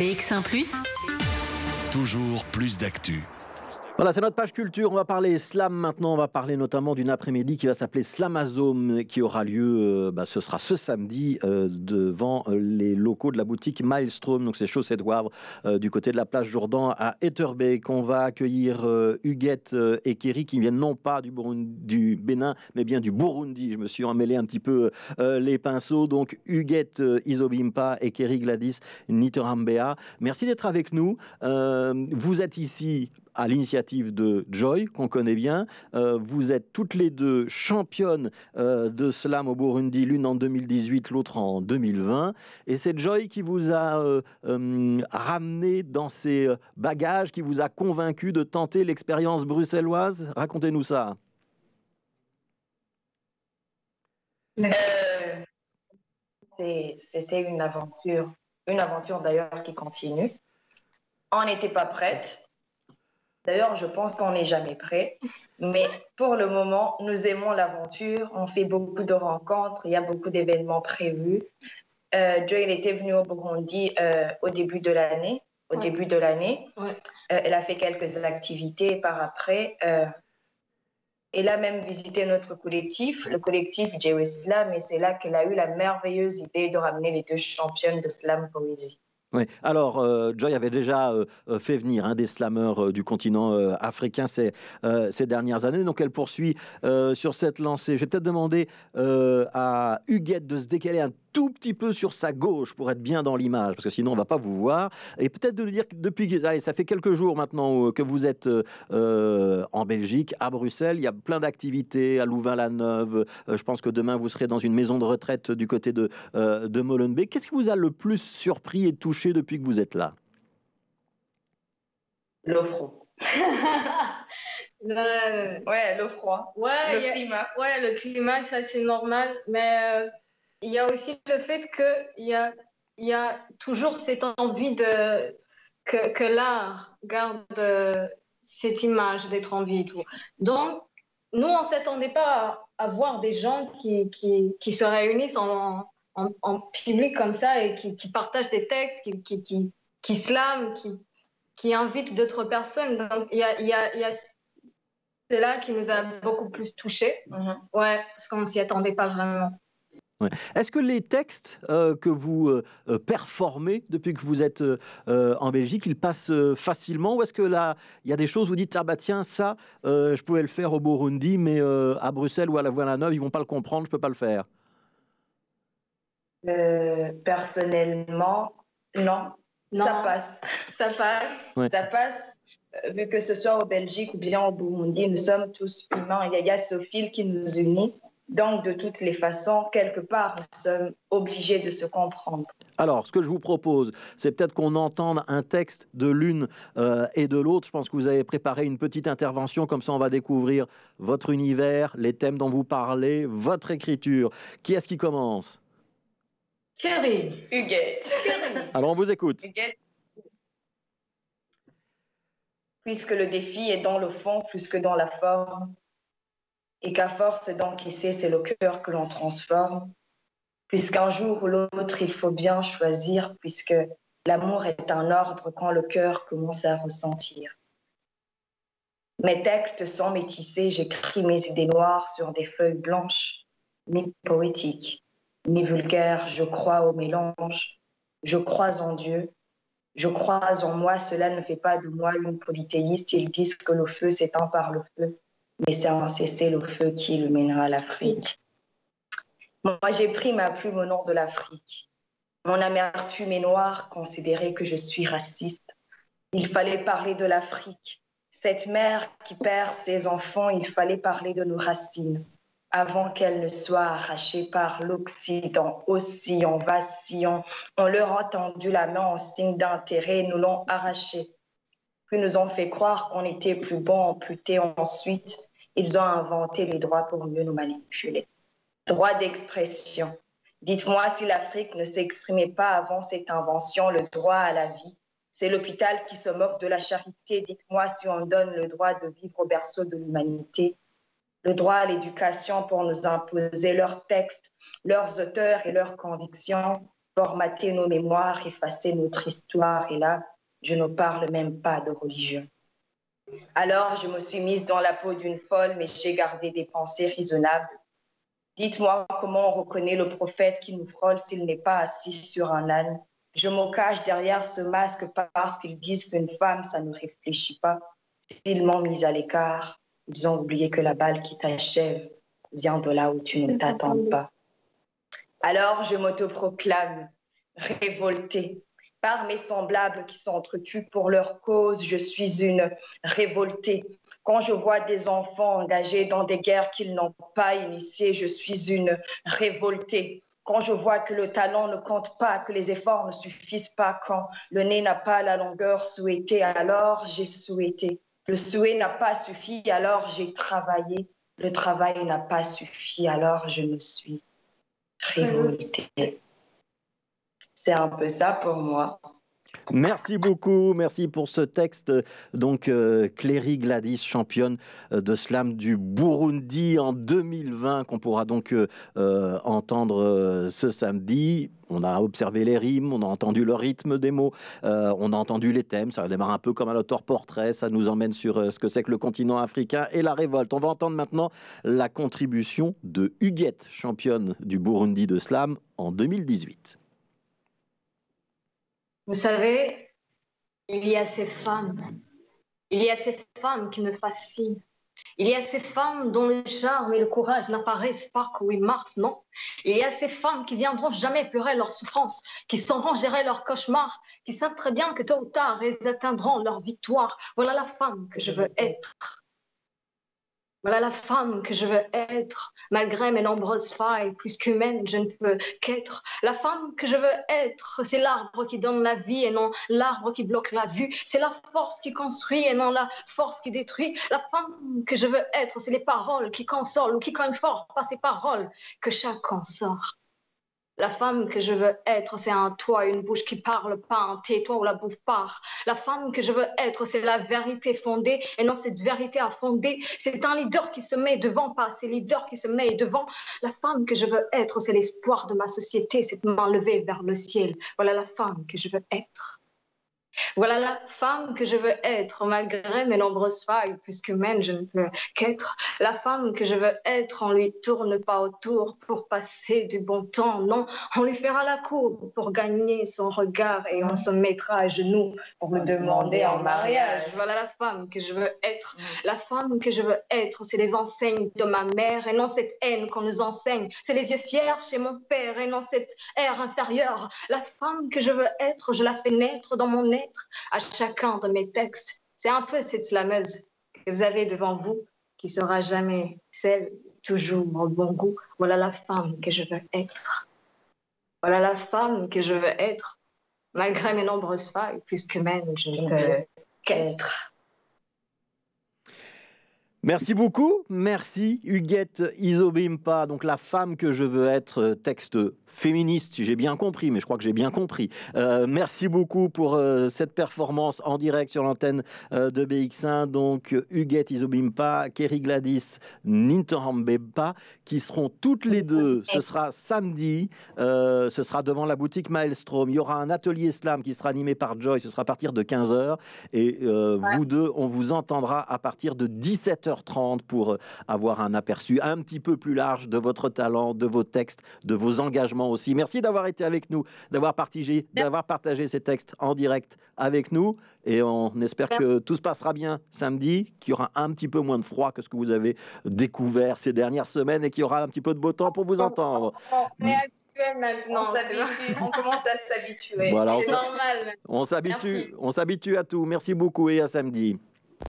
BX1 ⁇ Toujours plus d'actu. Voilà, c'est notre page culture. On va parler slam maintenant. On va parler notamment d'une après-midi qui va s'appeler Slamazome, qui aura lieu, euh, bah, ce sera ce samedi, euh, devant euh, les locaux de la boutique Maelstrom. Donc, c'est Chaussée Wavre, du côté de la plage Jourdan à Etterbeek. On va accueillir Huguette et Kerry qui viennent non pas du Bénin, mais bien du Burundi. Je me suis emmêlé un petit peu les pinceaux. Donc, Huguette Isobimpa et Kerry Gladys Niterambea. Merci d'être avec nous. vous êtes ici à l'initiative de Joy, qu'on connaît bien. Euh, vous êtes toutes les deux championnes euh, de slam au Burundi, l'une en 2018, l'autre en 2020. Et c'est Joy qui vous a euh, ramené dans ses bagages, qui vous a convaincu de tenter l'expérience bruxelloise? Racontez-nous ça. C'était une aventure, une aventure d'ailleurs qui continue. On n'était pas prête D'ailleurs, je pense qu'on n'est jamais prêt. Mais pour le moment, nous aimons l'aventure. On fait beaucoup de rencontres. Il y a beaucoup d'événements prévus. Euh, Joy, était venue au Burundi euh, au début de l'année. Au début de l'année, euh, elle a fait quelques activités par après. Euh, elle a même visité notre collectif, le collectif Joy Slam, et c'est là qu'elle a eu la merveilleuse idée de ramener les deux championnes de slam poésie. Oui. Alors, euh, Joy avait déjà euh, euh, fait venir un des slammeurs du continent africain ces, ces, dernières années, donc elle poursuit sur cette lancée. Je vais peut-être demander à Huguette de se décaler un tout petit peu sur sa gauche pour être bien dans l'image, parce que sinon on va pas vous voir. Et peut-être de nous dire que depuis, allez, ça fait quelques jours maintenant euh, que vous êtes euh, euh, en Belgique, à Bruxelles. Il y a plein d'activités à Louvain-la-Neuve. je pense que demain vous serez dans une maison de retraite du côté de, de Molenbeek. Qu'est-ce qui vous a le plus surpris et touché depuis que vous êtes là? Le froid. Ouais, le froid. Ouais, le climat. Ouais, le climat, ça c'est normal. Mais il y a aussi le fait qu'il y a, il y a toujours cette envie de, que, que l'art garde cette image d'être en vie et tout. Donc, nous, on ne s'attendait pas à, voir des gens qui, qui, qui se réunissent en, en, en, public comme ça et qui, qui partagent des textes, qui, qui, qui, qui slament, qui, qui invitent d'autres personnes. Donc, il y a, y a, y a c'est là qui nous a beaucoup plus touchés. Mm-hmm. Ouais, parce qu'on ne s'y attendait pas vraiment. Est-ce que les textes euh, que vous euh, euh, performez depuis que vous êtes en Belgique, ils passent facilement ou est-ce que là, il y a des choses où vous dites ah bah tiens ça, je pouvais le faire au Burundi, mais à Bruxelles ou à la Voie-la-Neuve, ils vont pas le comprendre, je peux pas le faire? personnellement, non. Ça passe. Ça passe. Ça passe. Vu que ce soit au Belgique ou bien au Burundi, nous sommes tous humains. Il y a ce fil qui nous unit. Donc, de toutes les façons, quelque part, nous sommes obligés de se comprendre. Alors, ce que je vous propose, c'est peut-être qu'on entende un texte de l'une euh, et de l'autre. Je pense que vous avez préparé une petite intervention, comme ça on va découvrir votre univers, les thèmes dont vous parlez, votre écriture. Qui est-ce qui commence? Kerry. Huguette. Alors, on vous écoute. Huguette. Puisque le défi est dans le fond plus que dans la forme, et qu'à force d'encaisser, c'est le cœur que l'on transforme, puisqu'un jour ou l'autre, il faut bien choisir, puisque l'amour est un ordre quand le cœur commence à ressentir. Mes textes sont métissés, j'écris mes idées noires sur des feuilles blanches, ni poétiques, ni vulgaires, je crois au mélange, je crois en Dieu, je crois en moi, cela ne fait pas de moi une polythéiste, ils disent que le feu s'éteint par le feu mais c'est un cessez-le-feu qui illuminera l'Afrique. Moi, j'ai pris ma plume au nom de l'Afrique. Mon amertume est noire, considérer que je suis raciste. Il fallait parler de l'Afrique. Cette mère qui perd ses enfants, il fallait parler de nos racines avant qu'elles ne soient arrachées par l'Occident. Aussi, en vacillant, on leur a tendu la main en signe d'intérêt, nous l'ont arrachée. Puis nous ont fait croire qu'on était plus bon, amputé ensuite. Ils ont inventé les droits pour mieux nous manipuler. Droit d'expression. Dites-moi si l'Afrique ne s'exprimait pas avant cette invention, le droit à la vie. C'est l'hôpital qui se moque de la charité. Dites-moi si on donne le droit de vivre au berceau de l'humanité. Le droit à l'éducation pour nous imposer leurs textes, leurs auteurs et leurs convictions. formater nos mémoires, effacer notre histoire. Et là, je ne parle même pas de religion. Alors, je me suis mise dans la peau d'une folle, mais j'ai gardé des pensées raisonnables. Dites-moi comment on reconnaît le prophète qui nous frôle s'il n'est pas assis sur un âne. Je me cache derrière ce masque parce qu'ils disent qu'une femme, ça ne réfléchit pas. S'ils m'ont mise à l'écart, ils ont oublié que la balle qui t'achève vient de là où tu ne t'attends pas. Alors je m'autoproclame révoltée par mes semblables qui s'entretuent pour leur cause. Je suis une révoltée. Quand je vois des enfants engagés dans des guerres qu'ils n'ont pas initiées, je suis une révoltée. Quand je vois que le talent ne compte pas, que les efforts ne suffisent pas, quand le nez n'a pas la longueur souhaitée, alors j'ai souhaité. Le souhait n'a pas suffi, alors j'ai travaillé. Le travail n'a pas suffi, alors je me suis révoltée. C'est un peu ça pour moi. Merci beaucoup, merci pour ce texte. Donc, euh, Cléry Gladys, championne euh, de slam du Burundi en 2020, qu'on pourra donc euh, entendre ce samedi. On a observé les rimes, on a entendu le rythme des mots, on a entendu les thèmes. Ça démarre un peu comme un auteur-portrait, ça nous emmène sur ce que c'est que le continent africain et la révolte. On va entendre maintenant la contribution de Huguette, championne du Burundi de slam en 2018. Vous savez, il y a ces femmes, il y a ces femmes qui me fascinent. Il y a ces femmes dont le charme et le courage n'apparaissent pas quand ils mars, non. Il y a ces femmes qui viendront jamais pleurer leur souffrance, qui sauront gérer leurs cauchemars, qui savent très bien que tôt ou tard, elles atteindront leur victoire. Voilà la femme que je veux être. Voilà la femme que je veux être, malgré mes nombreuses failles, plus qu'humaine, je ne peux qu'être. La femme que je veux être, c'est l'arbre qui donne la vie et non l'arbre qui bloque la vue. C'est la force qui construit et non la force qui détruit. La femme que je veux être, c'est les paroles qui consolent ou qui fort, pas ces paroles que chacun sort. La femme que je veux être, c'est un toit, une bouche qui parle pas, un tais-toi ou la bouffe part. La femme que je veux être, c'est la vérité fondée et non cette vérité à fonder. C'est un leader qui se met devant, pas c'est leader qui se met devant. La femme que je veux être, c'est l'espoir de ma société, cette main levée vers le ciel. Voilà la femme que je veux être. Voilà la femme que je veux être, malgré mes nombreuses failles, puisqu'humaine, je ne peux qu'être. La femme que je veux être, on lui tourne pas autour pour passer du bon temps, non, on lui fera la cour pour gagner son regard et on se mettra à genoux pour me demander en mariage. Voilà la femme que je veux être. La femme que je veux être, c'est les enseignes de ma mère et non cette haine qu'on nous enseigne. C'est les yeux fiers chez mon père et non cette air inférieure. La femme que je veux être, je la fais naître dans mon être à chacun de mes textes. C'est un peu cette slameuse que vous avez devant vous qui sera jamais celle toujours au bon goût. Voilà la femme que je veux être. Voilà la femme que je veux être. Malgré mes nombreuses failles, puisque même je ne peux qu'être. Merci beaucoup, merci Huguette Isobimpa, donc la femme que je veux être, euh, texte féministe si j'ai bien compris, mais je crois que j'ai bien compris. Euh, merci beaucoup pour euh, cette performance en direct sur l'antenne de BX1, donc Huguette Isobimpa, Kerry Gladys Nintorambeba, qui seront toutes les deux, ce sera samedi, ce sera devant la boutique Maelstrom, il y aura un atelier slam qui sera animé par Joy, ce sera à partir de 15h, et vous deux, on vous entendra à partir de 17h 30 pour euh, avoir un aperçu un petit peu plus large de votre talent, de vos textes, de vos engagements aussi. Merci d'avoir été avec nous, d'avoir partagé, d'avoir partagé ces textes en direct avec nous. Et on espère que tout se passera bien samedi, qu'il y aura un petit peu moins de froid que ce que vous avez découvert ces dernières semaines et qu'il y aura un petit peu de beau temps pour vous entendre. On commence à s'habituer. Voilà, c'est normal. On s'habitue, on s'habitue à tout. Merci beaucoup et à samedi.